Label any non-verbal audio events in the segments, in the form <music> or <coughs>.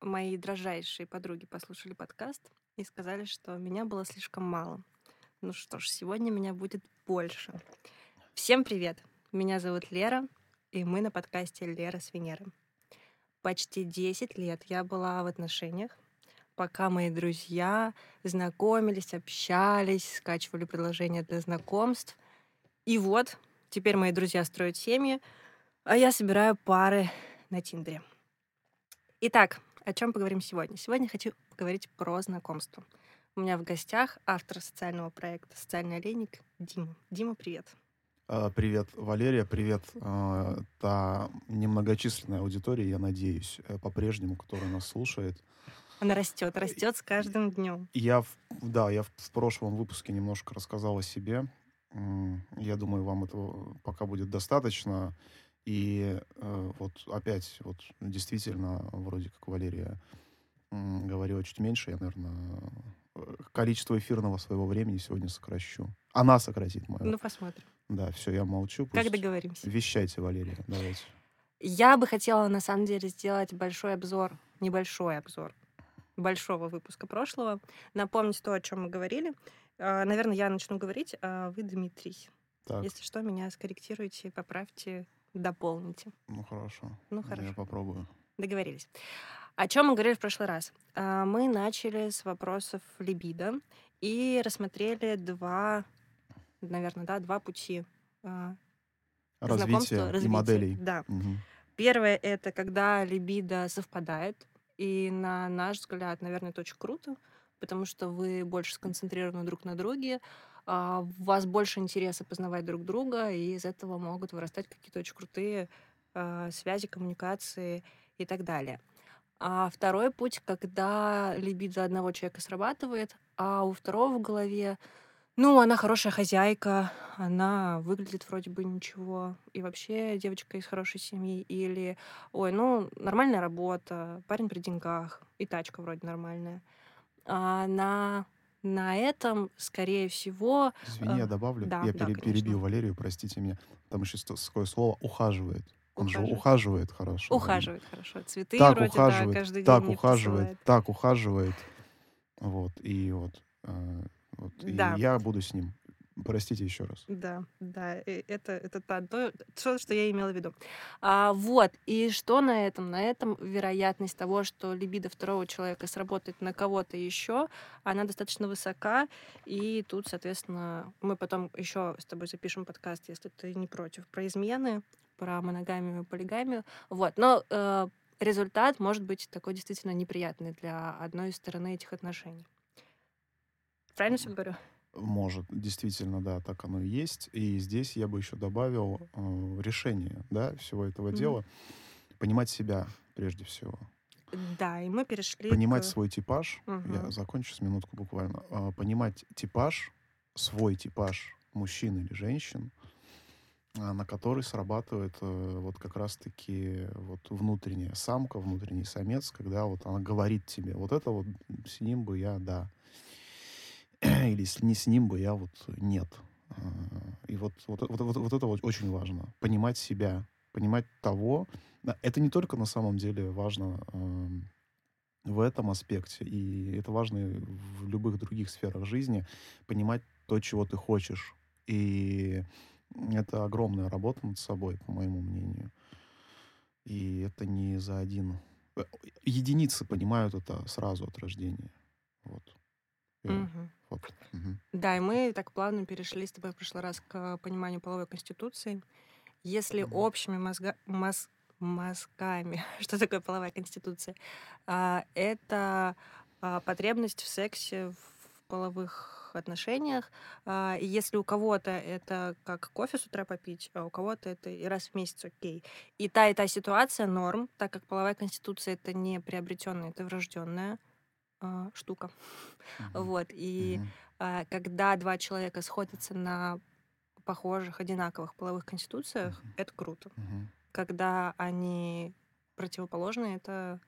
мои дрожайшие подруги послушали подкаст и сказали, что меня было слишком мало. Ну что ж, сегодня меня будет больше. Всем привет! Меня зовут Лера, и мы на подкасте «Лера с Венеры». Почти 10 лет я была в отношениях, пока мои друзья знакомились, общались, скачивали предложения для знакомств. И вот, теперь мои друзья строят семьи, а я собираю пары на Тиндере. Итак, о чем поговорим сегодня? Сегодня хочу поговорить про знакомство. У меня в гостях автор социального проекта «Социальный олейник» Дима. Дима, привет. А, привет, Валерия, привет, а, та немногочисленная аудитория, я надеюсь, э, по-прежнему, которая нас слушает. Она растет, растет с каждым днем. Я, да, я в прошлом выпуске немножко рассказал о себе. Я думаю, вам этого пока будет достаточно. И э, вот опять, вот действительно, вроде как Валерия м, говорила чуть меньше, я, наверное, э, количество эфирного своего времени сегодня сокращу. Она сократит мое. Ну, посмотрим. Да, все, я молчу. Как договоримся? Вещайте, Валерия, давайте. Я бы хотела, на самом деле, сделать большой обзор, небольшой обзор большого выпуска прошлого, напомнить то, о чем мы говорили. А, наверное, я начну говорить, а вы, Дмитрий. Так. Если что, меня скорректируйте, поправьте, дополните. Ну хорошо. Ну хорошо. Я попробую. Договорились. О чем мы говорили в прошлый раз? А, мы начали с вопросов либидо и рассмотрели два, наверное, да, два пути развития, развития. и моделей. Да. Угу. Первое это когда либидо совпадает, и на наш взгляд, наверное, это очень круто, потому что вы больше сконцентрированы друг на друге, у вас больше интереса познавать друг друга, и из этого могут вырастать какие-то очень крутые а, связи, коммуникации и так далее. А второй путь, когда либидо одного человека срабатывает, а у второго в голове, ну, она хорошая хозяйка, она выглядит вроде бы ничего, и вообще девочка из хорошей семьи, или, ой, ну, нормальная работа, парень при деньгах, и тачка вроде нормальная. А на на этом, скорее всего... Извини, я э, добавлю. Да, я да, пере, перебью Валерию, простите меня. Там еще такое слово «ухаживает». Он ухаживает. же ухаживает хорошо. Ухаживает да. хорошо. Цветы так вроде, ухаживает, да, каждый так день ухаживает, посылает. так ухаживает. Вот, и вот, э, вот да. и я буду с ним. Простите еще раз. Да, да, это, это то, то, что я имела в виду. А, вот, и что на этом? На этом вероятность того, что либидо второго человека сработает на кого-то еще, она достаточно высока, и тут, соответственно, мы потом еще с тобой запишем подкаст, если ты не против, про измены, про моногамию и полигамию. Вот, но э, результат может быть такой действительно неприятный для одной из стороны этих отношений. Правильно все говорю? Может, действительно, да, так оно и есть. И здесь я бы еще добавил э, решение, да, всего этого mm-hmm. дела. Понимать себя прежде всего. Да, и мы перешли. Понимать к... свой типаж. Uh-huh. Я закончу с минутку буквально. Э, понимать типаж, свой типаж мужчин или женщин, э, на который срабатывает э, вот как раз-таки вот внутренняя самка, внутренний самец, когда вот она говорит тебе, вот это вот с ним бы я, да, <clears throat> или с, не с ним бы я вот нет. А, и вот, вот, вот, вот, вот это вот очень важно. Понимать себя, понимать того. Это не только на самом деле важно в этом аспекте, и это важно в любых других сферах жизни, понимать то, чего ты хочешь. И это огромная работа над собой, по моему мнению. И это не за один... Э, единицы понимают это сразу от рождения. Вот. Угу. Вот. Угу. Да, и мы так плавно перешли с тобой в прошлый раз к пониманию половой конституции. Если угу. общими мозга... мозг... мозгами, <laughs> что такое половая конституция, а, это а, потребность в сексе в половых отношениях. А, и если у кого-то это как кофе с утра попить, а у кого-то это и раз в месяц окей. И та, и та ситуация норм, так как половая конституция это не приобретенная, это врожденная а, штука. <laughs> Uh-huh. Вот. И uh-huh. а, когда два человека сходятся на похожих, одинаковых половых конституциях, uh-huh. это круто. Uh-huh. Когда они противоположны, это,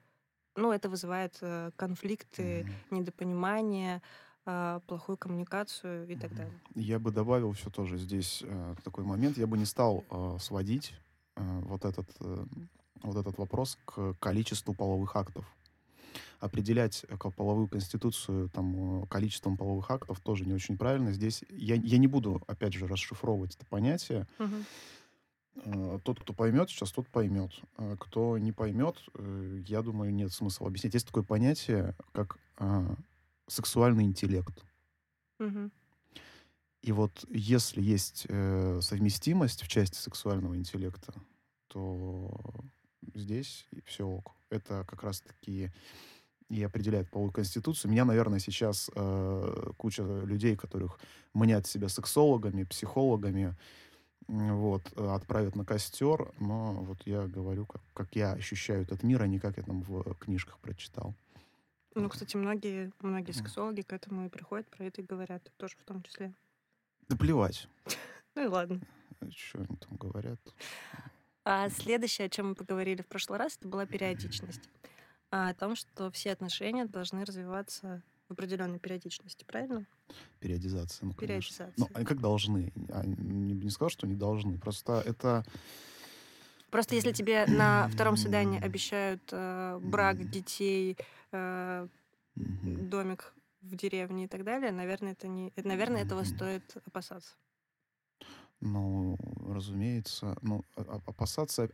ну, это вызывает э, конфликты, uh-huh. недопонимание, э, плохую коммуникацию и uh-huh. так далее. Я бы добавил еще тоже здесь э, такой момент. Я бы не стал э, сводить э, вот этот э, вот этот вопрос к количеству половых актов. Определять э, половую конституцию там, количеством половых актов тоже не очень правильно. Здесь я, я не буду, опять же, расшифровывать это понятие. Угу. Тот, кто поймет, сейчас тот поймет. Кто не поймет, э, я думаю, нет смысла объяснять. Есть такое понятие, как а, сексуальный интеллект. Угу. И вот если есть э, совместимость в части сексуального интеллекта, то здесь все ок. Это как раз-таки и определяет половую конституцию. Меня, наверное, сейчас э, куча людей, которых мнят себя сексологами, психологами, вот, отправят на костер, но вот я говорю, как, как я ощущаю этот мир, а не как я там в книжках прочитал. Ну, кстати, многие, многие сексологи к этому и приходят, про это и говорят, тоже в том числе. Да плевать. <laughs> Ну и ладно. Что они там говорят? А следующее, о чем мы поговорили в прошлый раз, это была периодичность. А о том, что все отношения должны развиваться в определенной периодичности, правильно? Периодизация, ну, Периодизация. Ну, они как должны? Я не, не сказал, что они должны. Просто это... Просто если тебе на втором свидании обещают э, брак, детей, э, домик в деревне и так далее, наверное, это не, наверное, этого стоит опасаться. Ну, разумеется, ну, опасаться,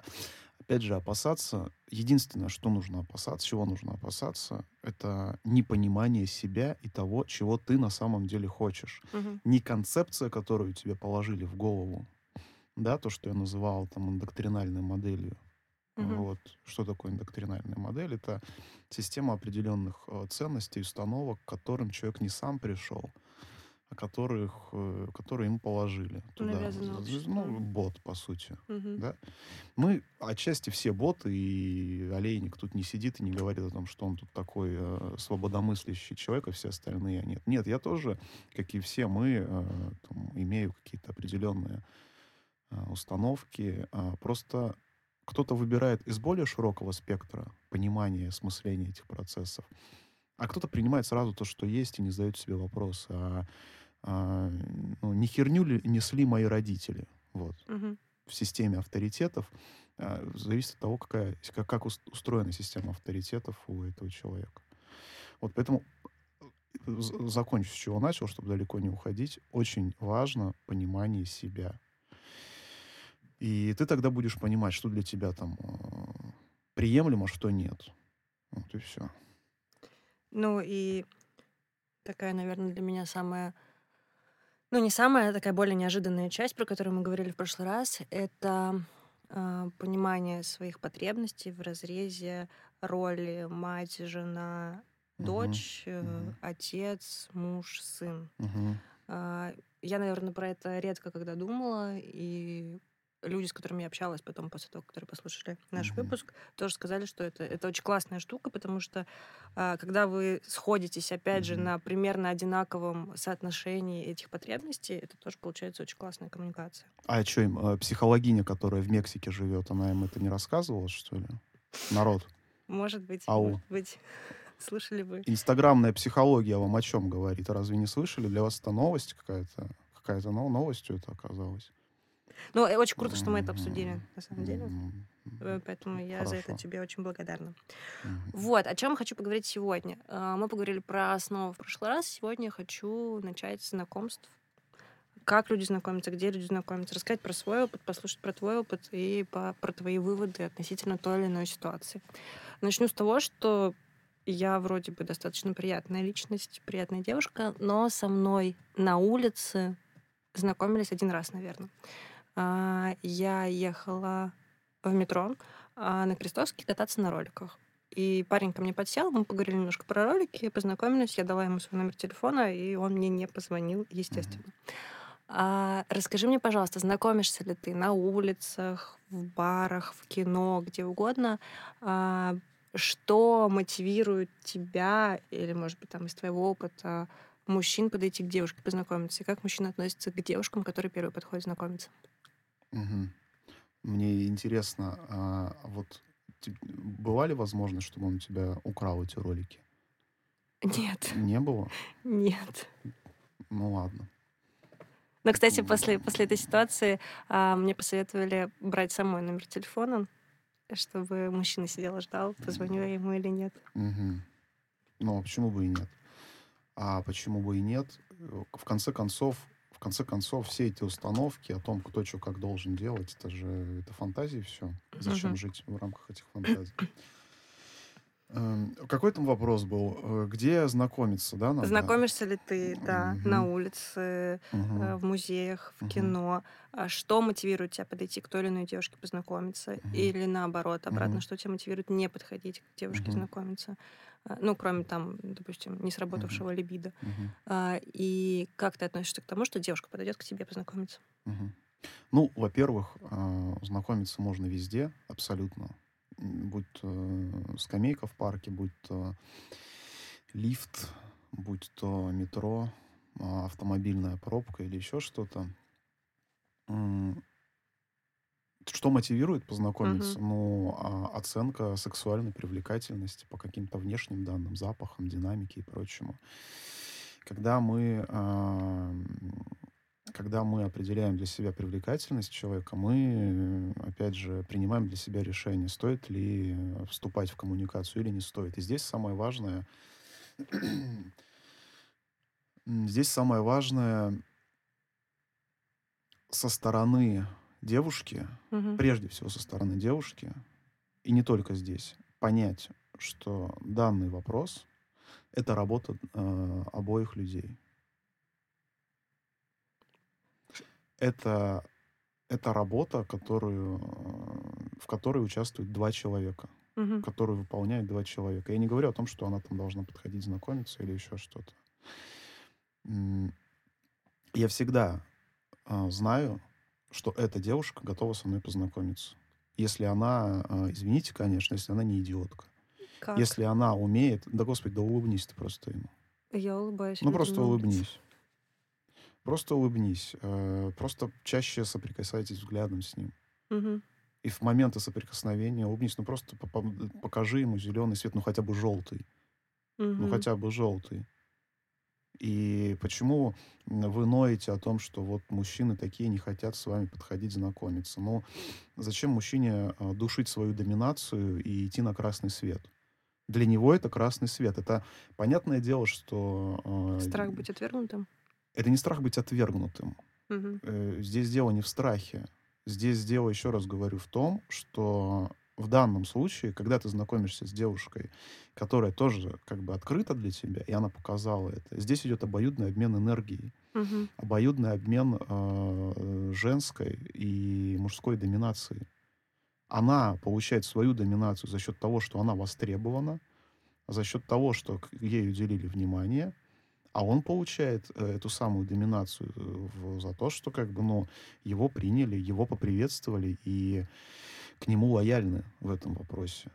опять же, опасаться, единственное, что нужно опасаться, чего нужно опасаться, это непонимание себя и того, чего ты на самом деле хочешь. Угу. Не концепция, которую тебе положили в голову, да, то, что я называл там индоктринальной моделью. Угу. Вот. Что такое индоктринальная модель? Это система определенных э, ценностей, установок, к которым человек не сам пришел, которых, э, которые ему положили туда. Ну, бот, по сути. Угу. Да? Мы отчасти все боты, и Олейник тут не сидит и не говорит о том, что он тут такой э, свободомыслящий человек, а все остальные нет. Нет, я тоже, как и все мы, э, там, имею какие-то определенные э, установки. Э, просто кто-то выбирает из более широкого спектра понимания, смысления этих процессов, а кто-то принимает сразу то, что есть, и не задает себе вопрос, а а, ну, не херню ли несли мои родители. Вот. Угу. В системе авторитетов а, зависит от того, какая, как, как устроена система авторитетов у этого человека. Вот поэтому э, закончу, с чего начал, чтобы далеко не уходить. Очень важно понимание себя. И ты тогда будешь понимать, что для тебя там э, приемлемо, что нет. Вот и все. Ну и такая, наверное, для меня самая ну, не самая такая более неожиданная часть, про которую мы говорили в прошлый раз, это э, понимание своих потребностей в разрезе роли мать, жена, дочь, uh-huh. э, отец, муж, сын. Uh-huh. Э, я, наверное, про это редко когда думала, и люди, с которыми я общалась потом, после того, которые послушали наш mm-hmm. выпуск, тоже сказали, что это, это очень классная штука, потому что а, когда вы сходитесь, опять mm-hmm. же, на примерно одинаковом соотношении этих потребностей, это тоже получается очень классная коммуникация. А что им, э, психологиня, которая в Мексике живет, она им это не рассказывала, что ли? Народ. Может быть, Ау. может быть. <laughs> Слышали вы? Инстаграмная психология вам о чем говорит? Разве не слышали? Для вас это новость какая-то? Какая-то новостью это оказалось? Ну, э, очень круто, что мы это обсудили, на самом деле. Э, поэтому я Хорошо. за это тебе очень благодарна. Вот, о чем хочу поговорить сегодня. А, мы поговорили про основу в прошлый раз. Сегодня я хочу начать с знакомств. Как люди знакомятся, где люди знакомятся, рассказать про свой опыт, послушать про твой опыт и по, про твои выводы относительно той или иной ситуации. Начну с того, что я вроде бы достаточно приятная личность, приятная девушка, но со мной на улице знакомились один раз, наверное. А, я ехала в метро а, на Крестовский кататься на роликах. И парень ко мне подсел, мы поговорили немножко про ролики, познакомились, я дала ему свой номер телефона, и он мне не позвонил, естественно. А, расскажи мне, пожалуйста, знакомишься ли ты на улицах, в барах, в кино, где угодно? А, что мотивирует тебя, или, может быть, там из твоего опыта, мужчин подойти к девушке, познакомиться? И как мужчина относится к девушкам, которые первые подходят знакомиться? Мгм. Мне интересно, а вот бывали возможность, чтобы он у тебя украл эти ролики? Нет, <laughs> Не было? нет. Ну ладно. Но, кстати, после, после этой ситуации а, мне посоветовали брать самой номер телефона, чтобы мужчина сидел и ждал, позвоню я ему или нет. Мгм. Ну, а почему бы и нет? А почему бы и нет? В конце концов, в конце концов, все эти установки о том, кто что как должен делать, это же это фантазии все. Зачем Мгм. жить в рамках этих фантазий? <clears throat> Эм, Какой там вопрос был? Э, Где знакомиться, да, надо? Знакомишься ли ты, да, на Мгм. улице, э, в музеях, в Мгм. кино? А Что мотивирует тебя подойти к той или иной девушке познакомиться? Мгм. Или наоборот, обратно, Мгм. что тебя мотивирует не подходить к девушке Мгм. знакомиться? А, Ну, кроме там, допустим, не сработавшего либидо. Мгм. А, И как ты относишься к тому, что девушка подойдет к тебе познакомиться? Мгм. Ну, во-первых, а, знакомиться можно везде, абсолютно. Будь то скамейка в парке, будь то лифт, будь то метро, автомобильная пробка или еще что-то. Что мотивирует познакомиться? Ну, а, оценка сексуальной привлекательности по каким-то внешним данным, запахам, динамике и прочему. Когда мы, а, когда мы определяем для себя привлекательность человека, мы, опять же, принимаем для себя решение, стоит ли вступать в коммуникацию или не стоит. И здесь самое важное, <clears throat> здесь самое важное со стороны девушки, Мгм. прежде всего со стороны девушки, и не только здесь, понять, что данный вопрос — это работа э, обоих людей. Это, это работа, которую, э, в которой участвуют два человека, Мгм. которую выполняют два человека. Я не говорю о том, что она там должна подходить знакомиться или еще что-то. Я всегда э, знаю, что эта девушка готова со мной познакомиться. Если она, э, извините, конечно, если она не идиотка. Как? Если она умеет... Да, господи, да улыбнись ты просто ему. Я улыбаюсь. Ну, просто улыбнись. Просто улыбнись. Э, Просто чаще соприкасайтесь взглядом с ним. Мгм. И в моменты соприкосновения улыбнись. Ну, просто по- по- покажи ему зеленый свет, ну, хотя бы желтый. Ну, Мгм. хотя бы желтый. И почему вы ноете о том, что вот мужчины такие не хотят с вами подходить, знакомиться? Ну, зачем мужчине э, душить свою доминацию и идти на красный свет? Для него это красный свет. Это понятное дело, что... э, Страх быть отвергнутым? Это не страх быть отвергнутым. Э, Здесь дело не в страхе. Здесь дело, еще раз говорю, в том, что в данном случае, когда ты знакомишься с девушкой, которая тоже как бы открыта для тебя, и она показала это, здесь идет обоюдный обмен энергией, Мгм. обоюдный обмен э, женской и мужской доминацией. Она получает свою доминацию за счет того, что она востребована, за счет того, что ей уделили внимание, а он получает э, эту самую доминацию э, в- за то, что как бы, ну, его приняли, его поприветствовали и к нему лояльны в этом вопросе.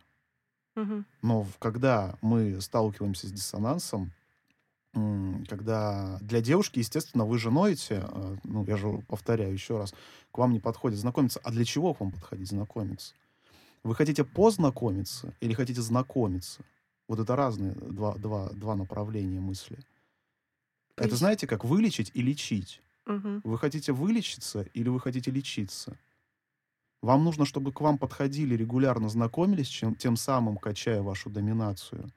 Мгм. Но когда мы сталкиваемся с диссонансом, когда для девушки, естественно, вы же ноете, э, ну, я же повторяю еще раз, к вам не подходит знакомиться. А для чего к вам подходить знакомиться? Вы хотите познакомиться или хотите знакомиться? Вот это разные два, два, два направления мысли. Это знаете, как вылечить и лечить. Мгм. Вы хотите вылечиться или вы хотите лечиться? Вам нужно, чтобы к вам подходили, регулярно знакомились, чем, тем самым качая вашу доминацию.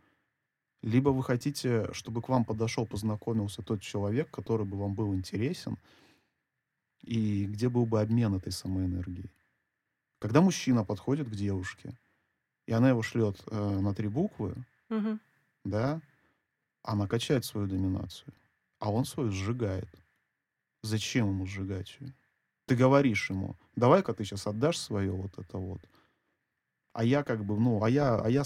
Либо вы хотите, чтобы к вам подошел, познакомился тот человек, который бы вам был интересен, и где был бы обмен этой самой энергией. Когда мужчина подходит к девушке, и она его шлет э, на три буквы, Мгм. да, она качает свою доминацию, а он свою сжигает. Зачем ему сжигать ее? Ты говоришь ему, давай-ка ты сейчас отдашь свое вот это вот. А я как бы, ну, а я, а я,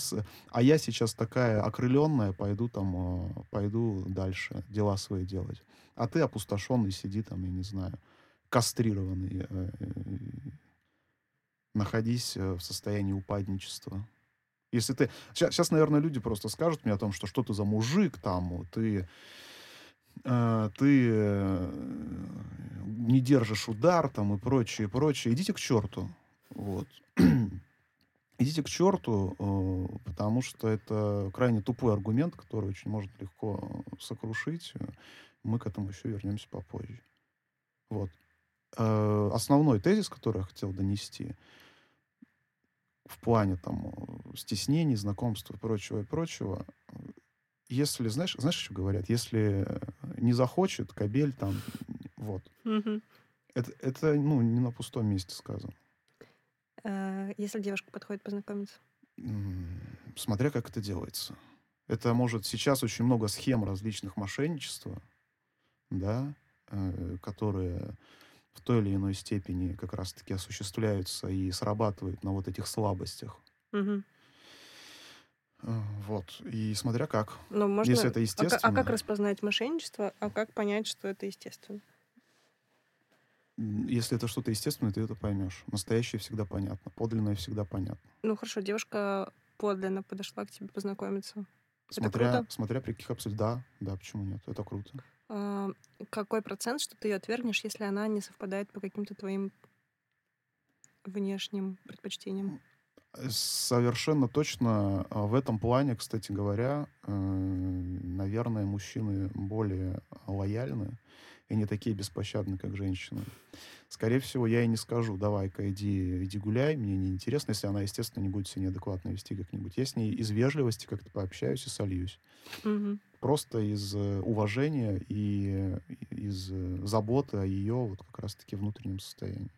а я сейчас такая окрыленная, пойду там, э, пойду дальше дела свои делать. А ты опустошенный сиди там, я не знаю, кастрированный, э, э, находись э, в состоянии упадничества. Если ты... Сейчас, наверное, люди просто скажут мне о том, что что ты за мужик там, ты, э, ты э, не держишь удар там и прочее, прочее. Идите к черту. Вот. <clears throat> Идите к черту, э, потому что это крайне тупой аргумент, который очень может легко сокрушить. Мы к этому еще вернемся попозже. Вот. Э, Основной тезис, который я хотел донести, в плане там стеснений, знакомства и прочего, и прочего, если, знаешь, знаешь, что говорят? Если не захочет, кабель там, вот. Это, это ну, не на пустом месте сказано. А, Если девушка подходит познакомиться. Смотря как это делается. Это может сейчас очень много схем различных мошенничества, да, э, которые в той или иной степени как раз-таки осуществляются и срабатывают на вот этих слабостях. Вот. И смотря как. Ну, можно... Если это А естественно. А как распознать мошенничество, а как понять, что это естественно? Если это что-то естественное, ты это поймешь. Настоящее всегда понятно. Подлинное всегда понятно. Ну, хорошо, девушка подлинно подошла к тебе познакомиться. Это Смотря, круто. смотря при каких обстоятельствах. Да, да, почему нет? Это круто. А, Какой процент, что ты ее отвергнешь, если она не совпадает по каким-то твоим внешним предпочтениям? Совершенно точно а, в этом плане, кстати говоря, э, наверное, мужчины более лояльны и не такие беспощадны, как женщины. Скорее всего, я ей не скажу, давай-ка иди, иди гуляй, мне не интересно, если она, естественно, не будет себя неадекватно вести как-нибудь. Я с ней из вежливости как-то пообщаюсь и сольюсь. Мгм. Просто из э, уважения и из э, заботы о ее вот как раз-таки внутреннем состоянии.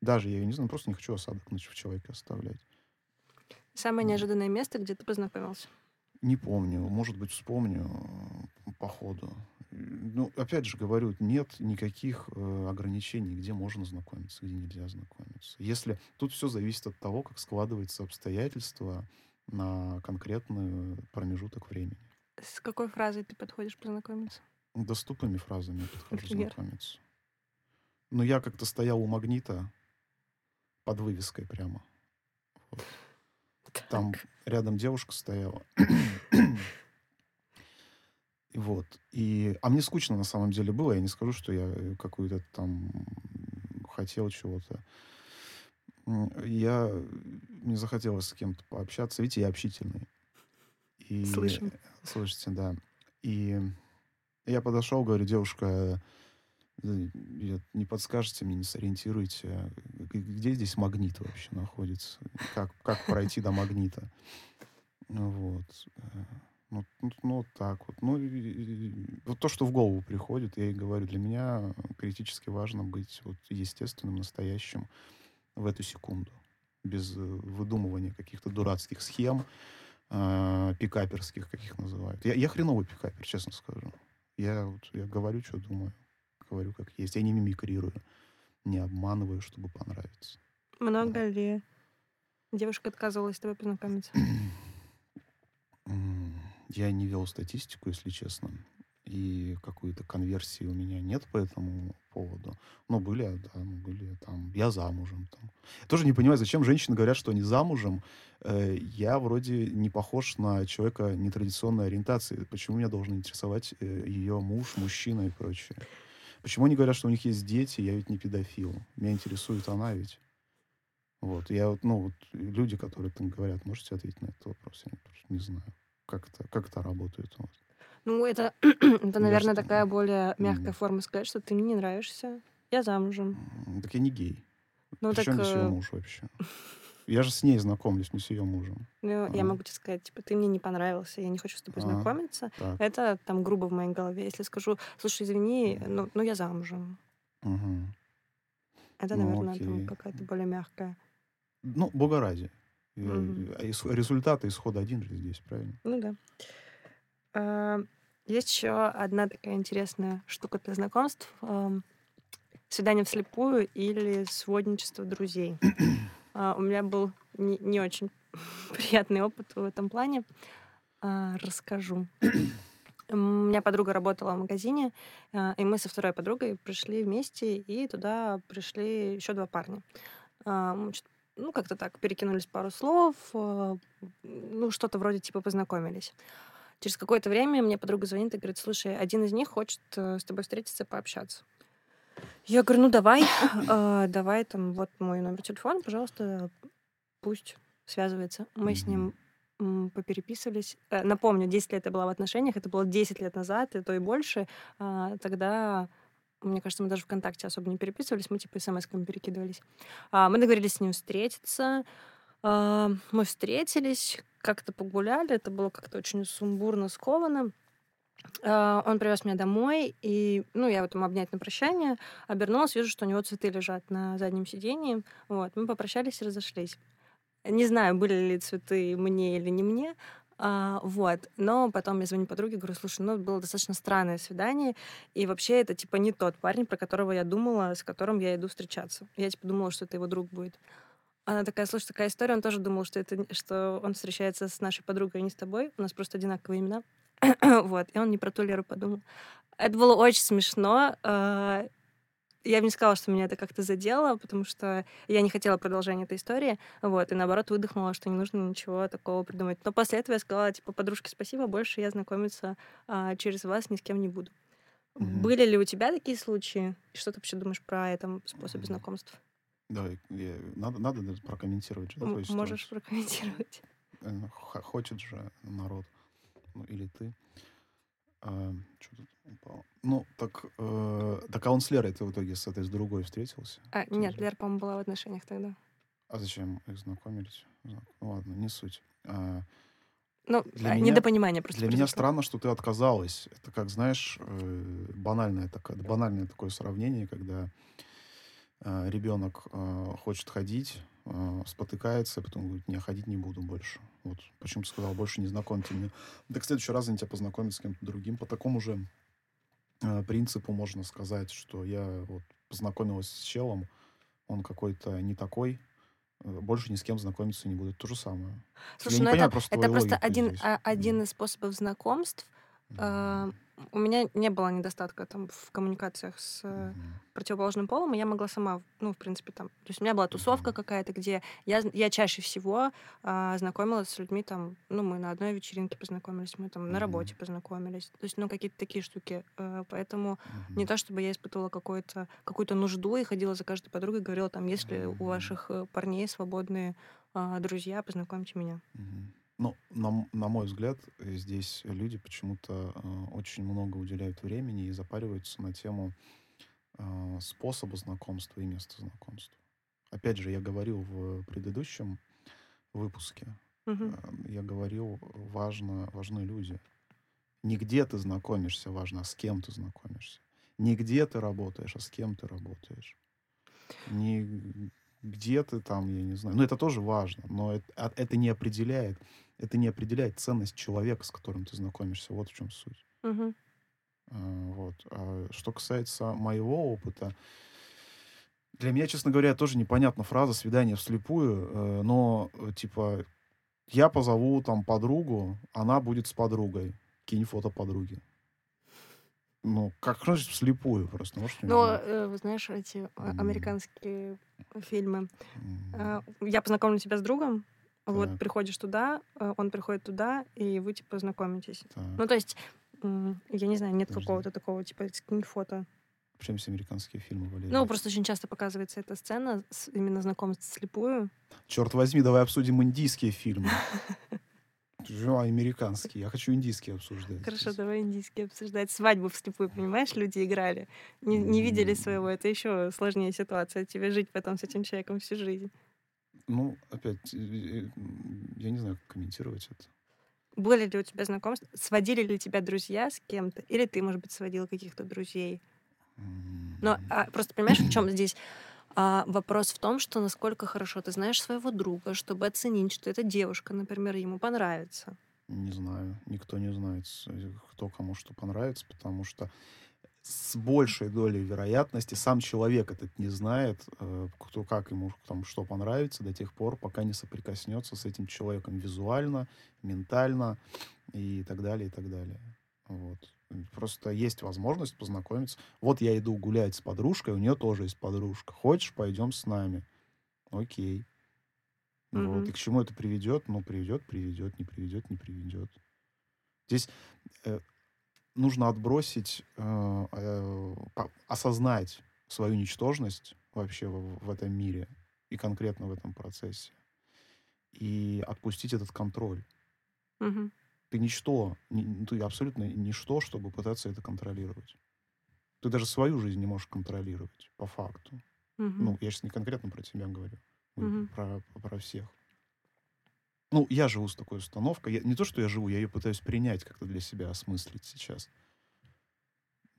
Даже я ее не знаю, просто не хочу осадок в человеке оставлять. Самое неожиданное место, где ты познакомился. Не помню, может быть, вспомню э, по ходу. Ну, опять же говорю, нет никаких э, ограничений, где можно знакомиться, где нельзя знакомиться. Если тут все зависит от того, как складываются обстоятельства на конкретный промежуток времени. С какой фразой ты подходишь познакомиться? Доступными фразами я подхожу Например? знакомиться. Ну, я как-то стоял у магнита под вывеской прямо. Вот. Там рядом девушка стояла. И Вот. И... А мне скучно на самом деле было. Я не скажу, что я э, какую-то там хотел чего-то. Я... Мне захотелось с кем-то пообщаться. Видите, я общительный. И... Слышим. Слышите, да. И я подошел, говорю, девушка, не подскажете мне, не сориентируете, г- где здесь магнит вообще находится? Как, как пройти до магнита? Ну Вот. Э, Ну, ну, ну, так вот. Ну, и- и- вот то, что в голову приходит, я и говорю, для меня критически важно быть вот естественным, настоящим в эту секунду. Без э, выдумывания каких-то дурацких схем, э, пикаперских, как их называют. Я, я хреновый пикапер, честно скажу. Я, вот, я говорю, что думаю. Говорю, как есть. Я не мимикрирую, не обманываю, чтобы понравиться. Много ли девушка отказывалась с тобой познакомиться? Я не вел статистику, если честно. И какой-то конверсии у меня нет по этому поводу. Но были, да, ну, были там. Я замужем. Там. Тоже не понимаю, зачем женщины говорят, что они замужем. Э, Я вроде не похож на человека нетрадиционной ориентации. Почему меня должен интересовать э, ее муж, мужчина и прочее? Почему они говорят, что у них есть дети, я ведь не педофил. Меня интересует она ведь. Вот. Я вот, ну, вот люди, которые там говорят, можете ответить на этот вопрос? Я не знаю. Как это, как это работает у вас? Ну, это, <clears throat> это наверное, что- такая более мягкая Мгм. форма сказать, что ты мне не нравишься. Я замужем. Так я не гей. Ну, так Причем здесь ее э, муж вообще? <laughs> Я же с ней знакомлюсь, не с ее мужем. ну, я Ага. могу тебе сказать, типа, ты мне не понравился, я не хочу с тобой Ага. знакомиться. Так. Это там грубо в моей голове. Если скажу, слушай, извини, ну, ну я замужем. Мгм. Это, Ну, наверное, там окей. какая-то более мягкая. Ну, бога ради. Э, Мгм. а ис- Результат и исход один же здесь, правильно? Ну да. А, Есть еще одна такая интересная штука для знакомств. ам, Свидание вслепую или сводничество друзей. <clears throat> А, У меня был не, не очень <laughs> приятный опыт в этом плане. А, Расскажу. <clears throat> У меня подруга работала в магазине, а, и мы со второй подругой пришли вместе, и туда пришли еще два парня. Ну, как-то так, перекинулись пару слов, ну, что-то вроде типа познакомились. Через какое-то время мне подруга звонит и говорит, слушай, один из них хочет э, с тобой встретиться, пообщаться. Я говорю, ну давай, <coughs> а, давай, там, вот мой номер телефона, пожалуйста, пусть связывается. Мы с ним попереписывались. Э, Напомню, 10 лет я была в отношениях, это было 10 лет назад, и то и больше. А, Тогда, мне кажется, мы даже ВКонтакте особо не переписывались, мы типа смс-ками перекидывались. А, Мы договорились с ним встретиться. Мы встретились, как-то погуляли, это было как-то очень сумбурно, сковано. А, он привез меня домой, и, ну, я вот ему обнять на прощание, обернулась, вижу, что у него цветы лежат на заднем сиденье. Вот, мы попрощались и разошлись. Не знаю, были ли цветы мне или не мне, а, вот. Но потом я звоню подруге, говорю, слушай, ну, было достаточно странное свидание, и вообще это, типа, не тот парень, про которого я думала, с которым я иду встречаться. Я, типа, думала, что это его друг будет. Она такая, слушай, такая история, он тоже думал, что, это, что он встречается с нашей подругой, а не с тобой. У нас просто одинаковые имена. <clears throat> вот, и он не про ту Леру подумал. Это было очень смешно. А, я бы не сказала, что меня это как-то задело, потому что я не хотела продолжения этой истории, вот, и наоборот выдохнула, что не нужно ничего такого придумать. Но после этого я сказала, типа, подружке спасибо, больше я знакомиться а, через вас ни с кем не буду. Mm-hmm. Были ли у тебя такие случаи? И что ты вообще думаешь про этом способе знакомств? Да, я, надо, надо прокомментировать. Да, Можешь прокомментировать. Э, хочет же народ, ну или ты. А, что тут упало? Ну, так, э, так а он с Лерой ты в итоге с этой, с другой встретился? А, нет, Лера, по-моему, была в отношениях тогда. А зачем их знакомились? Ну, ладно, не суть. А, ну, для а, меня, недопонимание просто. Для произошло. меня странно, что ты отказалась. Это как, знаешь, э, банальное, такое, банальное такое сравнение, когда э, ребенок э, хочет ходить, э, спотыкается, потом говорит, не, ходить не буду больше. Вот почему ты сказал, больше не знакомьте меня. Так в следующий раз они тебя познакомят с кем-то другим. По такому же э, принципу можно сказать, что я вот познакомилась с челом, он какой-то не такой, э, больше ни с кем знакомиться не будет. То же самое. Слушай, ну это, просто, это просто один, а, один из способов знакомств. У меня не было недостатка там в коммуникациях с mm-hmm. противоположным полом, и я могла сама, ну, в принципе, там, то есть у меня была тусовка mm-hmm. какая-то, где я, я чаще всего а, знакомилась с людьми, там, ну, мы на одной вечеринке познакомились, мы там mm-hmm. на работе познакомились, то есть, ну, какие-то такие штуки, а, поэтому mm-hmm. не то, чтобы я испытывала какую-то какую-то нужду и ходила за каждой подругой и говорила, там, если mm-hmm. у ваших э, парней свободные а, друзья, познакомьте меня. Mm-hmm. Ну, на, на мой взгляд, здесь люди почему-то э, очень много уделяют времени и запариваются на тему э, способа знакомства и места знакомства. Опять же, я говорил в предыдущем выпуске, угу. э, я говорил, важно, важны люди. Не где ты знакомишься важно, а с кем ты знакомишься. Не где ты работаешь, а с кем ты работаешь. Не где ты там, я не знаю. Ну, это тоже важно, но это, а, это не определяет это не определяет ценность человека, с которым ты знакомишься. Вот в чем суть. Угу. А, вот. А что касается моего опыта, для меня, честно говоря, тоже непонятна фраза «свидание вслепую», э, но, э, типа, я позову там подругу, она будет с подругой. Кинь фото подруги. Ну, как значит вслепую просто? Может, ну, э, знаешь, эти mm. американские фильмы. Mm. Я познакомлю тебя с другом, вот так. приходишь туда, э, он приходит туда, и вы, типа, знакомитесь. Так. Ну, то есть, я не знаю, нет какого-то такого, типа, скинь фото. Почему все американские фильмы, Валерий? Ну, просто очень часто показывается эта сцена, именно знакомство слепую. Черт возьми, давай обсудим индийские фильмы. <laughs> американские. Я хочу индийские обсуждать. Хорошо, давай индийские обсуждать. Свадьбу вслепую, понимаешь, люди играли. Не, не видели своего. Это еще сложнее ситуация. Тебе жить потом с этим человеком всю жизнь. Ну, опять, я не знаю, как комментировать это. Были ли у тебя знакомства? Сводили ли тебя друзья с кем-то? Или ты, может быть, сводил каких-то друзей? Но а, просто понимаешь, в чем здесь а, вопрос в том, что насколько хорошо ты знаешь своего друга, чтобы оценить, что эта девушка, например, ему понравится. Не знаю, никто не знает, кто кому что понравится, потому что с большей долей вероятности сам человек этот не знает, э, кто как ему там что понравится до тех пор, пока не соприкоснется с этим человеком визуально, ментально и так далее, и так далее. Вот. Просто есть возможность познакомиться. Вот я иду гулять с подружкой, у нее тоже есть подружка. Хочешь, пойдем с нами? Окей. Mm-hmm. Вот. И к чему это приведет? Ну, приведет, приведет, не приведет, не приведет. Здесь э, нужно отбросить, э, э, осознать свою ничтожность вообще в, в этом мире и конкретно в этом процессе. И отпустить этот контроль. Угу. Ты ничто, ты абсолютно ничто, чтобы пытаться это контролировать. Ты даже свою жизнь не можешь контролировать, по факту. Угу. Ну, я сейчас не конкретно про тебя говорю, угу. про, про всех. Ну, я живу с такой установкой. Я, не то, что я живу, я ее пытаюсь принять, как-то для себя осмыслить сейчас.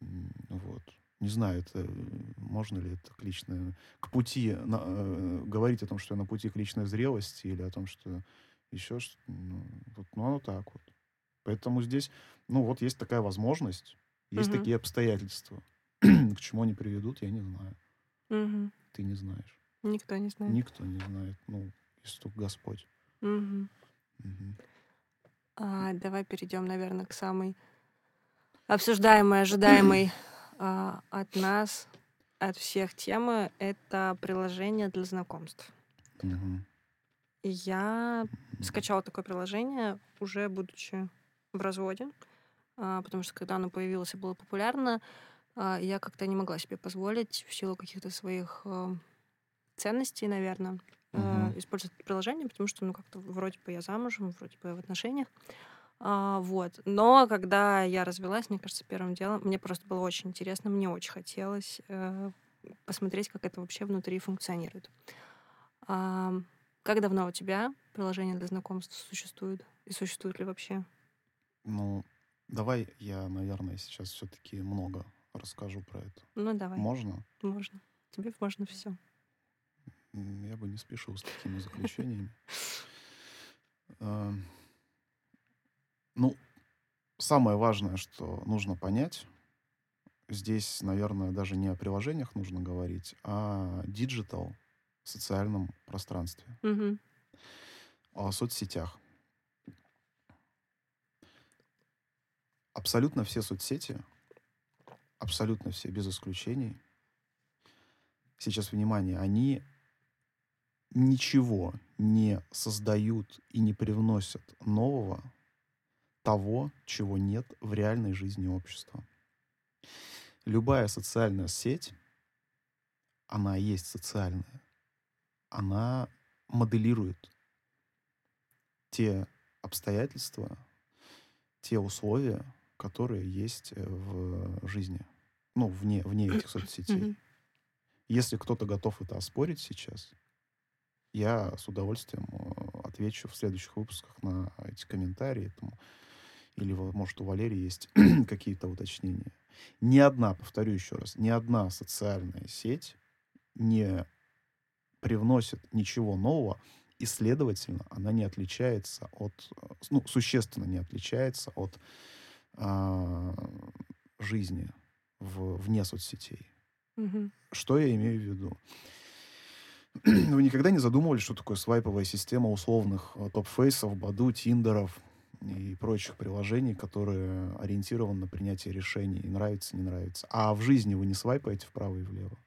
Вот. Не знаю, это можно ли это к личной... К пути... На, э, говорить о том, что я на пути к личной зрелости или о том, что еще что ну, вот, ну, оно так вот. Поэтому здесь, ну, вот есть такая возможность, есть Мгм. такие обстоятельства. <clears throat> К чему они приведут, я не знаю. Мгм. Ты не знаешь. Никто не знает. Никто не знает. Ну, если только Господь. Мгм. Мгм. А, давай перейдем, наверное, к самой обсуждаемой, ожидаемой <clears throat> а, от нас, от всех темы. Это приложение для знакомств. И я скачала такое приложение, уже будучи в разводе, а, потому что когда оно появилось и было популярно, а, я как-то не могла себе позволить в силу каких-то своих а, ценностей, наверное, Мгм. использовать это приложение, потому что, ну, как-то вроде бы я замужем, вроде бы я в отношениях. А, вот. Но когда я развелась, мне кажется, первым делом, мне просто было очень интересно, мне очень хотелось э, посмотреть, как это вообще внутри функционирует. А, как давно у тебя приложение для знакомств существует? И существует ли вообще? Ну, давай я, наверное, сейчас все-таки много расскажу про это. Ну, давай. Можно? Можно. Тебе можно все. Я бы не спешил с такими заключениями. <laughs> Эм, Ну, самое важное, что нужно понять, здесь, наверное, даже не о приложениях нужно говорить, а о digital социальном пространстве, о соцсетях. Абсолютно все соцсети, абсолютно все, без исключений, сейчас, внимание, они ничего не создают и не привносят нового, того, чего нет в реальной жизни общества. Любая социальная сеть, она есть социальная, она моделирует те обстоятельства, те условия, которые есть э, в жизни, ну, вне, вне этих соцсетей. Если кто-то готов это оспорить сейчас, я с удовольствием э, отвечу в следующих выпусках на эти комментарии. Там, или, может, у Валерии есть <clears throat> какие-то уточнения. Ни одна, повторю еще раз, ни одна социальная сеть не привносит ничего нового, и, следовательно, она не отличается от, э, ну, существенно не отличается от а, жизни в, вне соцсетей. Мгм. Что я имею в виду? <clears throat> Вы никогда не задумывались, что такое свайповая система условных э, топ-фейсов, Баду, Тиндеров и прочих приложений, которые ориентированы на принятие решений, нравится, не нравится. А в жизни вы не свайпаете вправо и влево.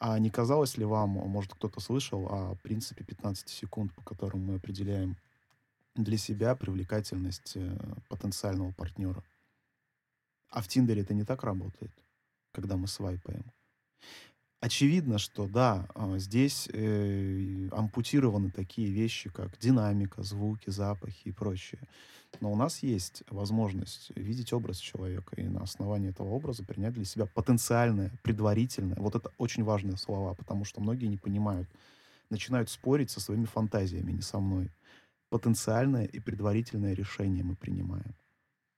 А не казалось ли вам, может, кто-то слышал о принципе 15 секунд, по которому мы определяем для себя привлекательность э, потенциального партнера? А в Тиндере это не так работает, когда мы свайпаем. Очевидно, что да, а, здесь э, ампутированы такие вещи, как динамика, звуки, запахи и прочее. Но у нас есть возможность видеть образ человека и на основании этого образа принять для себя потенциальное, предварительное. Вот это очень важные слова, потому что многие не понимают, начинают спорить со своими фантазиями, не со мной. Потенциальное и предварительное решение мы принимаем,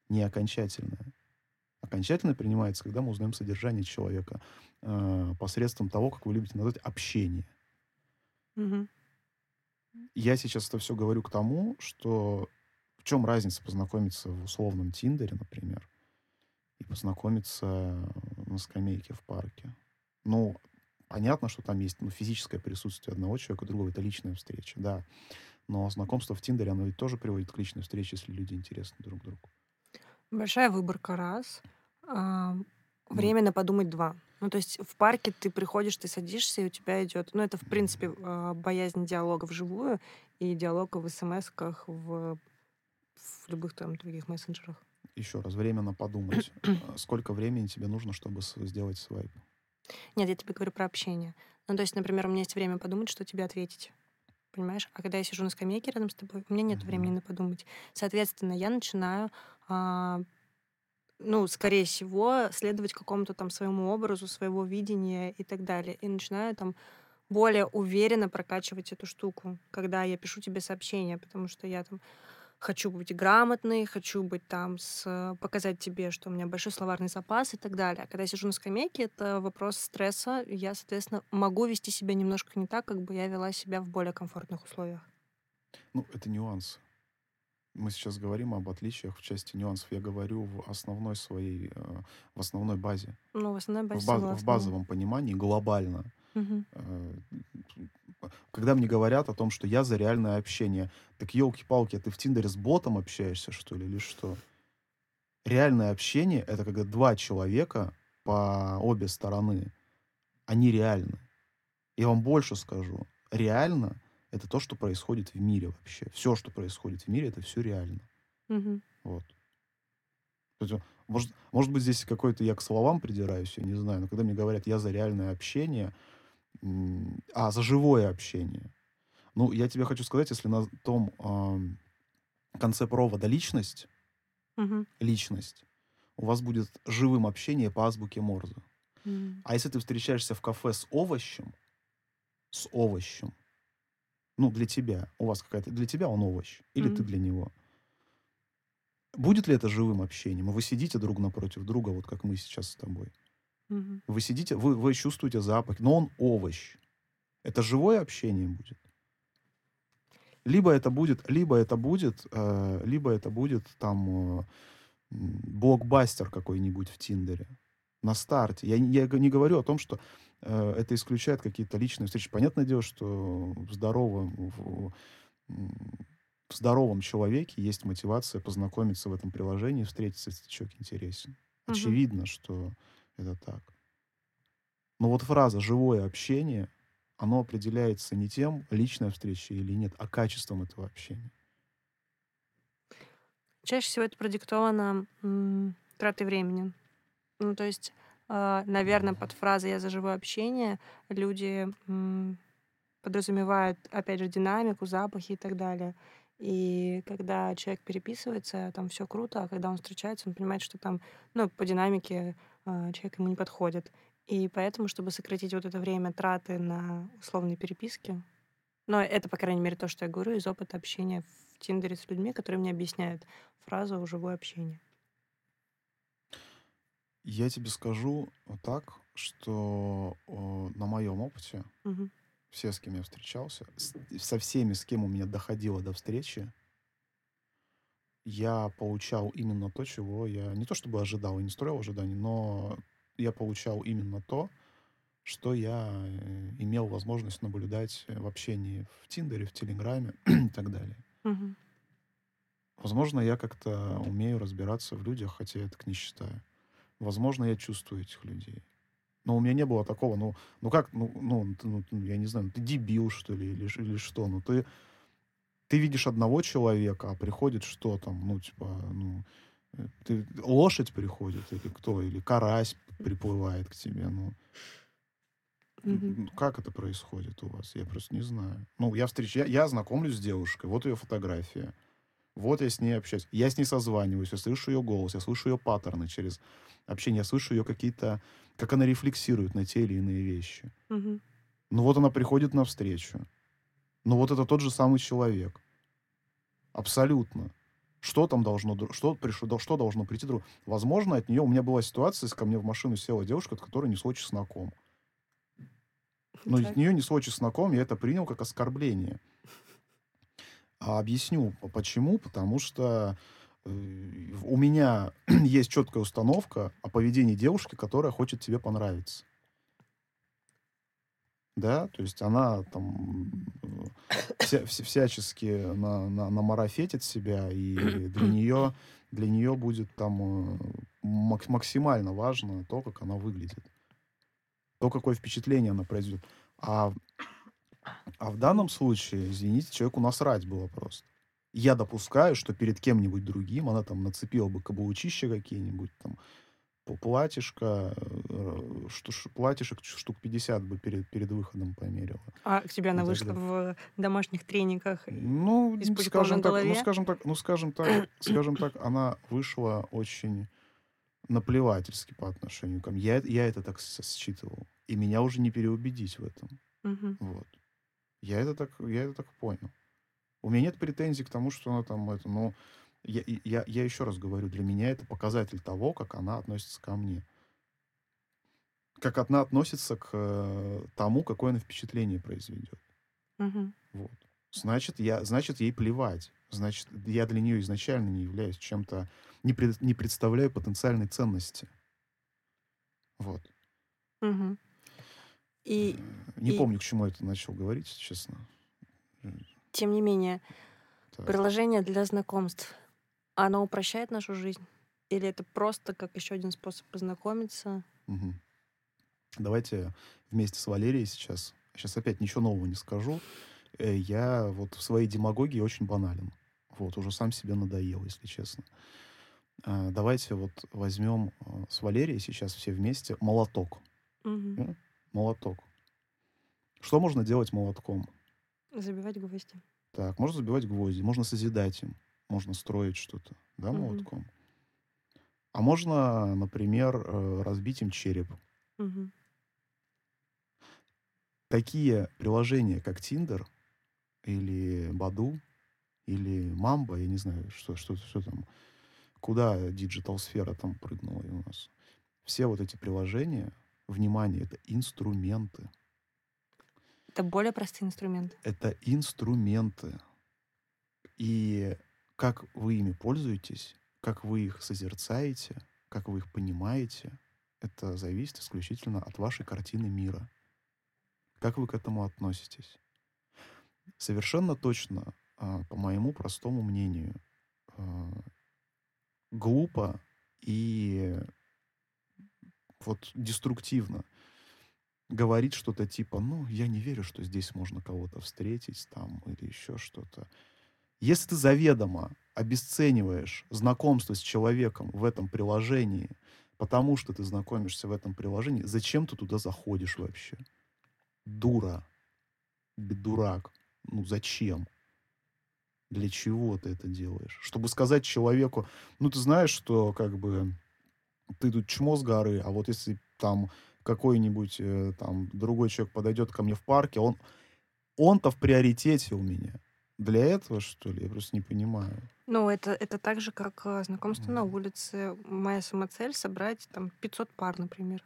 не окончательное. Окончательно принимается, когда мы узнаем содержание человека э, посредством того, как вы любите назвать, общение. Мгм. Я сейчас это все говорю к тому, что в чем разница познакомиться в условном Тиндере, например, и познакомиться на скамейке в парке. Ну, понятно, что там есть ну, физическое присутствие одного человека, другого это личная встреча, да. Но знакомство в Тиндере, оно ведь тоже приводит к личной встрече, если люди интересны друг другу. Большая выборка раз. А, Ну, Время подумать два. Ну, то есть в парке ты приходишь, ты садишься, и у тебя идет... Ну, это, в принципе, а, боязнь диалога вживую и диалога в смс-ках, в, в любых там других мессенджерах. еще раз, временно подумать, э, <clears throat> сколько времени тебе нужно, чтобы сделать свайп. Нет, я тебе говорю про общение. Ну, то есть, например, у меня есть время подумать, что тебе ответить. Понимаешь? А когда я сижу на скамейке рядом с тобой, у меня нет времени на подумать. Соответственно, я начинаю, а, ну, скорее всего, следовать какому-то там своему образу, своего видения и так далее. И начинаю там более уверенно прокачивать эту штуку, когда я пишу тебе сообщение, потому что я там хочу быть грамотной, хочу быть там, с, показать тебе, что у меня большой словарный запас и так далее. А когда я сижу на скамейке, это вопрос стресса. Я, соответственно, могу вести себя немножко не так, как бы я вела себя в более комфортных условиях. Ну, это нюанс. Мы сейчас говорим об отличиях в части нюансов. Я говорю в основной своей, э, в основной базе. Ну, в основной базе В, баз- в базовом понимании, глобально. Э, Когда мне говорят о том, что я за реальное общение, так елки-палки, а ты в Тиндере с ботом общаешься, что ли, или что? Реальное общение — это когда два человека по обе стороны, они реальны. Я вам больше скажу. Реально — это то, что происходит в мире вообще. Все, что происходит в мире, это все реально. Мгм. Вот. Может, может быть, здесь какой-то я к словам придираюсь, я не знаю, но когда мне говорят, я за реальное общение, а, за живое общение. Ну, я тебе хочу сказать, если на том ам, конце провода личность, Мгм. личность, у вас будет живым общение по азбуке Морзе. М. А если ты встречаешься в кафе с овощем, с овощем, ну, для тебя, у вас какая-то, для тебя он овощ, или ты Мгм. для него, будет ли это живым общением? Вы сидите друг напротив друга, вот как мы сейчас с тобой. Мгм. Вы сидите, вы, вы чувствуете запах, но он овощ. Это живое общение будет? Либо это будет, либо это будет, э, либо это будет там э, блокбастер какой-нибудь в Тиндере на старте. Я, не- я не говорю о том, что э, это исключает какие-то личные встречи. Понятное дело, что в здоровом, в, в здоровом человеке есть мотивация познакомиться в этом приложении, встретиться, если человек интересен. Очевидно, что это так. Но вот фраза «живое общение», оно определяется не тем, личная встреча или нет, а качеством этого общения. Чаще всего это продиктовано м, тратой времени. Ну, то есть, наверное, под фразой «я за живое общение» люди м, подразумевают, опять же, динамику, запахи и так далее. И когда человек переписывается, там все круто, а когда он встречается, он понимает, что там, ну, по динамике а, человек ему не подходит. И поэтому, чтобы сократить вот это время траты на условные переписки, но это, по крайней мере, то, что я говорю из опыта общения в Тиндере с людьми, которые мне объясняют фразу «живое общение». Я тебе скажу так, что о, на моем опыте Мгм. все, с кем я встречался, с- со всеми, с кем у меня доходило до встречи, я получал именно то, чего я не то чтобы ожидал и не строил ожиданий, но я получал именно то, что я э, имел возможность наблюдать в общении в Тиндере, в Телеграме <clears throat> и так далее. Мгм. Возможно, я как-то умею разбираться в людях, хотя я так не считаю. Возможно, я чувствую этих людей. Но у меня не было такого, ну, ну как, ну, ну, ты, ну, я не знаю, ты дебил, что ли, или, или что? Ну, ты, ты видишь одного человека, а приходит что там, ну, типа, ну, э, ты, лошадь приходит, или кто, или карась приплывает к тебе, ну. М, Как это происходит у вас? Я просто не знаю. Ну, я встречаю, я, я знакомлюсь с девушкой, вот ее фотография. Вот я с ней общаюсь. Я с ней созваниваюсь, я слышу ее голос, я слышу ее паттерны через общение, я слышу ее какие-то, как она рефлексирует на те или иные вещи. Мгм. Ну вот она приходит навстречу. Ну вот это тот же самый человек. Абсолютно. Что там должно, что, пришло, что должно прийти друг? Возможно, от нее, у меня была ситуация, если ко мне в машину села девушка, от которой несло чесноком. Но Так. от нее несло чесноком, я это принял как оскорбление. А объясню, почему. Потому что э, у меня <clears throat> есть четкая установка о поведении девушки, которая хочет тебе понравиться. Да, то есть она там э, вся- вся- всячески на, на, намарафетит себя, и для нее, для нее будет там э, мак- максимально важно то, как она выглядит. То, какое впечатление она произведет. А, а в данном случае, извините, человеку насрать было просто. Я допускаю, что перед кем-нибудь другим она там нацепила бы каблучища какие-нибудь, там, платьишко, э, платьишек штук 50 бы перед, перед выходом померила. А к тебе она так вышла в домашних трениках. и- Ну, пучком скажем так, ну, скажем так, ну, скажем так, <coughs> скажем так, она вышла очень наплевательски по отношению ко мне. Я, я это так считывал. И меня уже не переубедить в этом. Мгм. Вот. Я это так, я это так понял. У меня нет претензий к тому, что она там это, но я, я, я еще раз говорю, для меня это показатель того, как она относится ко мне. Как она относится к э, тому, какое она впечатление произведет. Мгм. Вот. Значит, я, значит, ей плевать. Значит, я для нее изначально не являюсь чем-то, не, пред- не представляю потенциальной ценности. Вот. Мгм. И Э, Не и- помню, к чему это начал говорить, честно. тем не менее, Так. приложение для знакомств, оно упрощает нашу жизнь? Или это просто как еще один способ познакомиться? Мгм. Давайте вместе с Валерией сейчас. Сейчас опять ничего нового не скажу. Э, Я вот в своей демагогии очень банален. Вот, уже сам себе надоел, если честно. А, Давайте вот возьмем а, с Валерией сейчас все вместе молоток. Мгм. Молоток. Что можно делать молотком? Забивать гвозди. Так, можно забивать гвозди, можно созидать им, можно строить что-то, да, молотком. А можно, например, э, разбить им череп. Мгм. такие приложения, как Tinder или Баду или Мамба, я не знаю, что, что, что там, куда digital сфера там прыгнула и у нас. Все вот эти приложения, внимание, это инструменты. Это более простые инструменты. Это инструменты. И как вы ими пользуетесь, как вы их созерцаете, как вы их понимаете, это зависит исключительно от вашей картины мира. Как вы к этому относитесь? Совершенно точно, а, по моему простому мнению, а, глупо и вот деструктивно говорить что-то типа, ну, я не верю, что здесь можно кого-то встретить там или еще что-то. Если ты заведомо обесцениваешь знакомство с человеком в этом приложении, потому что ты знакомишься в этом приложении, зачем ты туда заходишь вообще? Дура. Дурак. Ну, зачем? Для чего ты это делаешь? Чтобы сказать человеку, ну, ты знаешь, что как бы ты тут чмо с горы, а вот если там какой-нибудь э, там другой человек подойдет ко мне в парке, он он-то в приоритете у меня. Для этого, что ли? Я просто не понимаю. Ну, это, это так же, как э, знакомство на Мгм. улице. Моя самоцель — собрать там 500 пар, например.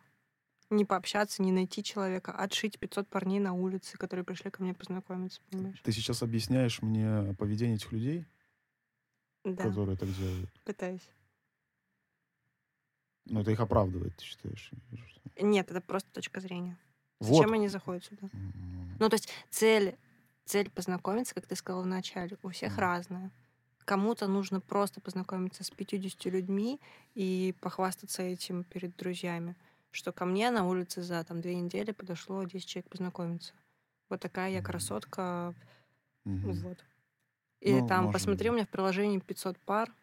Не пообщаться, не найти человека, а отшить 500 парней на улице, которые пришли ко мне познакомиться, понимаешь? Ты сейчас объясняешь мне поведение этих людей, Да, которые так делают. пытаюсь. Но это их оправдывает, ты считаешь? Нет, это просто точка зрения. Вот. Зачем они заходят сюда? Ну, то есть цель, цель познакомиться, как ты сказала в начале, у всех Мгм. разная. Кому-то нужно просто познакомиться с 50 людьми и похвастаться этим перед друзьями, что ко мне на улице за там, две недели подошло 10 человек познакомиться. Вот такая я красотка. мгм. Вот. Или Ну, там, посмотри, у быть. меня в приложении 500 пар,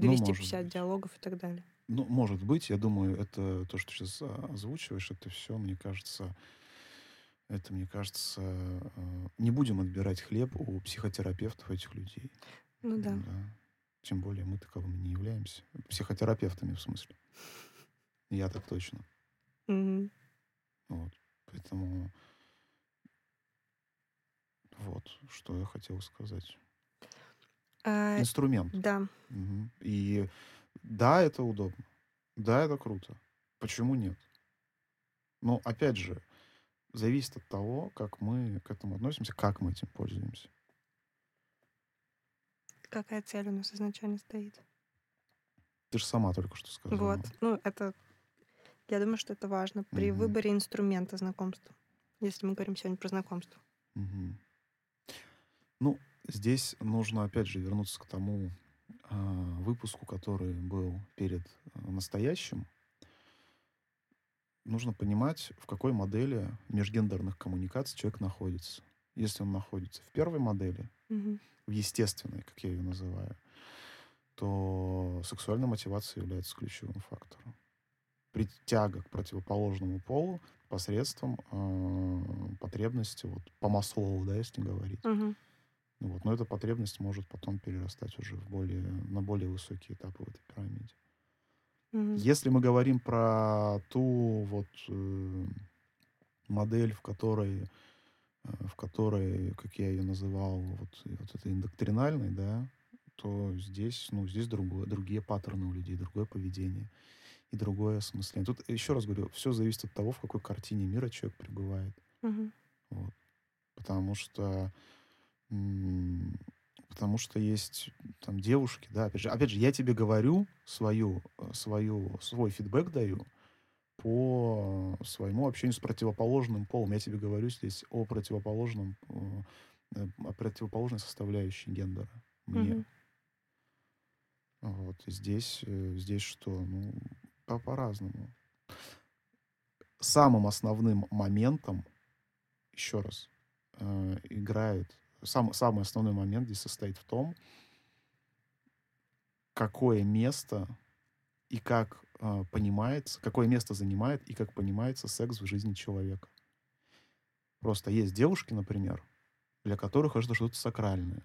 Ну, 250 может быть. диалогов и так далее. Ну, может быть, я думаю, это то, что сейчас озвучиваешь, это все, мне кажется, это, мне кажется, э, не будем отбирать хлеб у психотерапевтов этих людей. Ну да. Тем более мы таковыми не являемся. Психотерапевтами, в смысле. Я так точно. Мгм. Вот. Поэтому вот, что я хотел сказать. А, Инструмент. да. Мгм. И да, это удобно. Да, это круто. Почему нет? Но опять же, зависит от того, как мы к этому относимся, как мы этим пользуемся. Какая цель у нас изначально стоит? Ты же сама только что сказала. Вот. Ну, это... Я думаю, что это важно при Мгм. выборе инструмента знакомства. Если мы говорим сегодня про знакомство. Мгм. Ну, здесь нужно опять же вернуться к тому а, выпуску, который был перед а, настоящим. Нужно понимать, в какой модели межгендерных коммуникаций человек находится. Если он находится в первой модели, Мгм. в естественной, как я ее называю, то сексуальная мотивация является ключевым фактором. Притяга к противоположному полу посредством э, потребности, вот по Маслоу, да, если говорить. Ну Вот. Но эта потребность может потом перерастать уже в более, на более высокие этапы в этой пирамиде. Мгм. Если мы говорим про ту вот э, модель, в которой э, в которой, как я ее называл, вот, вот этой индоктринальной, да, то здесь, ну, здесь другое, другие паттерны у людей, другое поведение и другое осмысление. Тут еще раз говорю, все зависит от того, в какой картине мира человек пребывает. Мгм. Вот. Потому что м, потому что есть там девушки, да, опять же, опять же, я тебе говорю свою, э, свою, свой фидбэк даю по своему общению с противоположным полом. Я тебе говорю здесь о противоположном, э, э, о противоположной составляющей гендера мне. Мгм. Вот. И здесь, здесь что? Ну, по- по-разному. Самым основным моментом, еще раз, играет, сам, самый основной момент здесь состоит в том, какое место и как э, понимается, какое место занимает и как понимается секс в жизни человека. Просто есть девушки, например, для которых это что-то сакральное.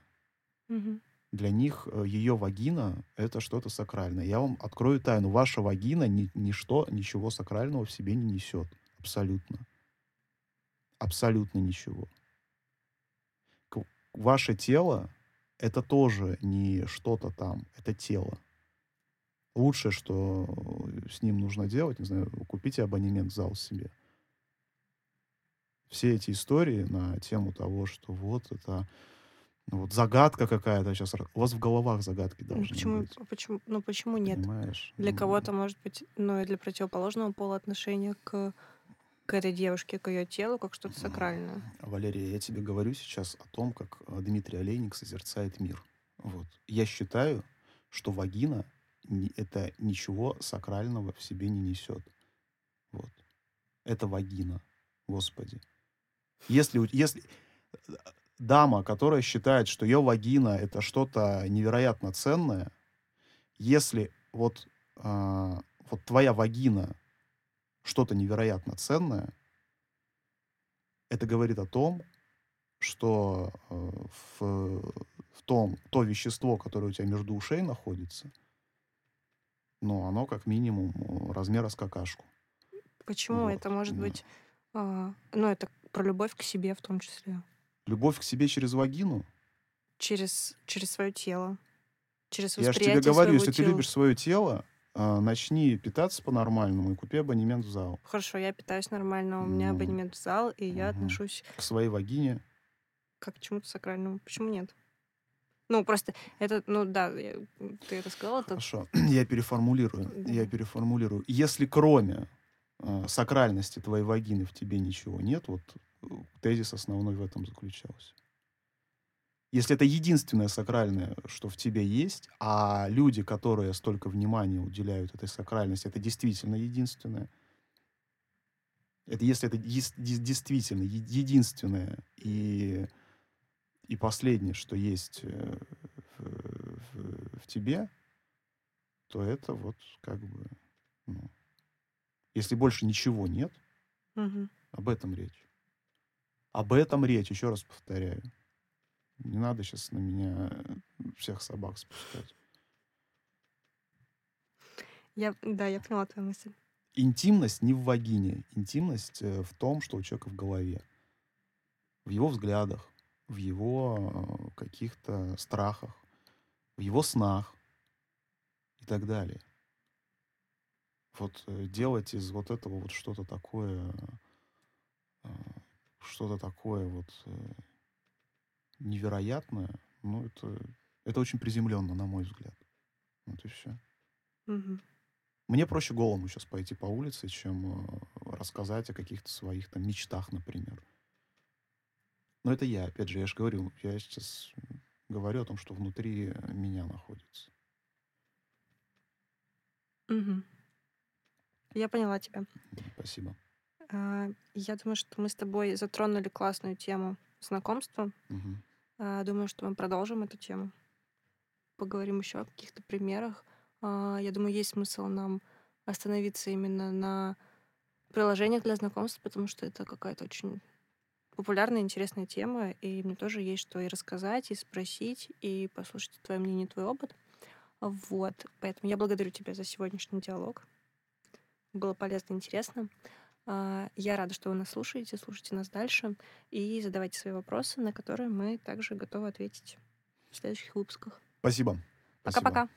Мгм. Для них э, ее вагина — это что-то сакральное. Я вам открою тайну. Ваша вагина ни, ничто, ничего сакрального в себе не несет. Абсолютно. Абсолютно ничего. Ваше тело — это тоже не что-то там. Это тело. Лучшее, что с ним нужно делать, не знаю, купите абонемент в зал себе. Все эти истории на тему того, что вот это ну, вот загадка какая-то сейчас. У вас в головах загадки Ну, должны Почему, быть. почему, ну, почему нет? Понимаешь? Для Ну, кого-то, может быть, ну и для противоположного пола отношение к, к этой девушке, к ее телу, как что-то сакральное. Валерия, я тебе говорю сейчас о том, как э, Дмитрий Олейник созерцает мир. Вот. Я считаю, что вагина это ничего сакрального в себе не несет. Вот. Это вагина, Господи. Если, если э, дама, которая считает, что ее вагина это что-то невероятно ценное, если вот, а, вот твоя вагина что-то невероятно ценное, это говорит о том, что э, в, в том, то вещество, которое у тебя между ушей находится, ну, оно как минимум э, размера с какашку. Почему Вот, это может да. быть... а, ну, это про любовь к себе в том числе. Любовь к себе через вагину. Через, через свое тело. Через Я же восприятие тебе говорю, если ты тела. любишь свое тело, начни питаться по-нормальному и купи абонемент в зал. Хорошо, я питаюсь нормально, у меня Ну, абонемент в зал, и я мгм. отношусь К своей вагине. как к чему-то сакральному. Почему нет? Ну, просто это, ну да, я- ты это сказала, это Хорошо, <clears throat> я переформулирую. Я Да. переформулирую. Если кроме э, сакральности твоей вагины в тебе ничего нет, вот э, тезис основной в этом заключался. Если это единственное сакральное, что в тебе есть, а люди, которые столько внимания уделяют этой сакральности, это действительно единственное. Это если это действительно единственное и, и последнее, что есть э, в, в- в тебе, то это вот как бы, ну, если больше ничего нет, Мгм. об этом речь. Об этом речь, еще раз повторяю. Не надо сейчас на меня э, всех собак спускать. Я, да, я поняла твою мысль. Интимность не в вагине. Интимность э, в том, что у человека в голове. В его взглядах, в его э, каких-то страхах, в его снах и так далее. Вот делать из вот этого вот что-то такое, что-то такое вот невероятное, ну, это, это очень приземленно, на мой взгляд. Вот и все. Мгм. Мне проще голому сейчас пойти по улице, чем э, рассказать о каких-то своих там мечтах, например. Но это я, опять же, я же говорю, я сейчас говорю о том, что внутри меня находится. Мгм. Я поняла тебя. Спасибо. А, Я думаю, что мы с тобой затронули классную тему знакомства. Мгм. А, Думаю, что мы продолжим эту тему. Поговорим еще о каких-то примерах. А, Я думаю, есть смысл нам остановиться именно на приложениях для знакомств, потому что это какая-то очень популярная, интересная тема, и мне тоже есть что и рассказать, и спросить, и послушать твое мнение, твой опыт. Вот, поэтому я благодарю тебя за сегодняшний диалог. Было полезно, интересно. А, я рада, что вы нас слушаете, слушайте нас дальше и задавайте свои вопросы, на которые мы также готовы ответить в следующих выпусках. Спасибо. Пока-пока.